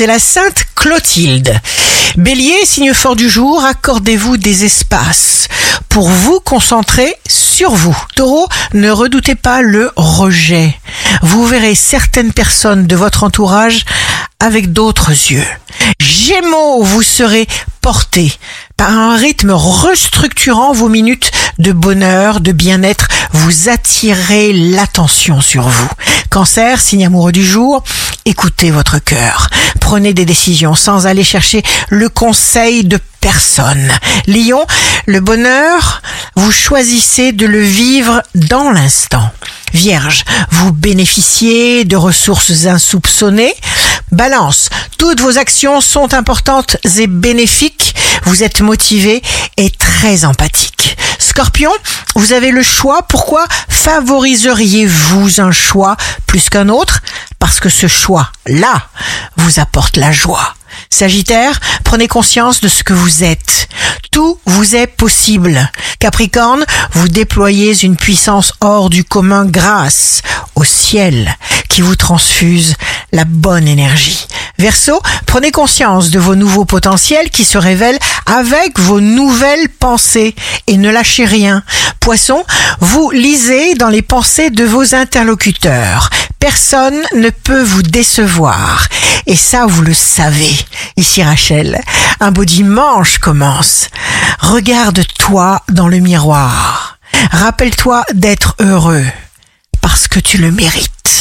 c'est la sainte Clotilde. Bélier, signe fort du jour, accordez-vous des espaces pour vous concentrer sur vous. Taureau, ne redoutez pas le rejet. Vous verrez certaines personnes de votre entourage avec d'autres yeux. Gémeaux, vous serez porté par un rythme restructurant vos minutes de bonheur, de bien-être. Vous attirez l'attention sur vous. Cancer, signe amoureux du jour, écoutez votre cœur. Prenez des décisions sans aller chercher le conseil de personne. Lion, le bonheur, vous choisissez de le vivre dans l'instant. Vierge, vous bénéficiez de ressources insoupçonnées. Balance, toutes vos actions sont importantes et bénéfiques. Vous êtes motivé et très empathique. Scorpion, vous avez le choix. Pourquoi favoriseriez-vous un choix plus qu'un autre? Parce que ce choix-là vous apporte la joie. Sagittaire, prenez conscience de ce que vous êtes. Tout vous est possible. Capricorne, vous déployez une puissance hors du commun grâce au ciel qui vous transfuse la bonne énergie. Verseau, prenez conscience de vos nouveaux potentiels qui se révèlent avec vos nouvelles pensées et ne lâchez rien. Poisson, vous lisez dans les pensées de vos interlocuteurs. Personne ne peut vous décevoir. Et ça, vous le savez. Ici Rachel, un beau dimanche commence. Regarde-toi dans le miroir. Rappelle-toi d'être heureux parce que tu le mérites.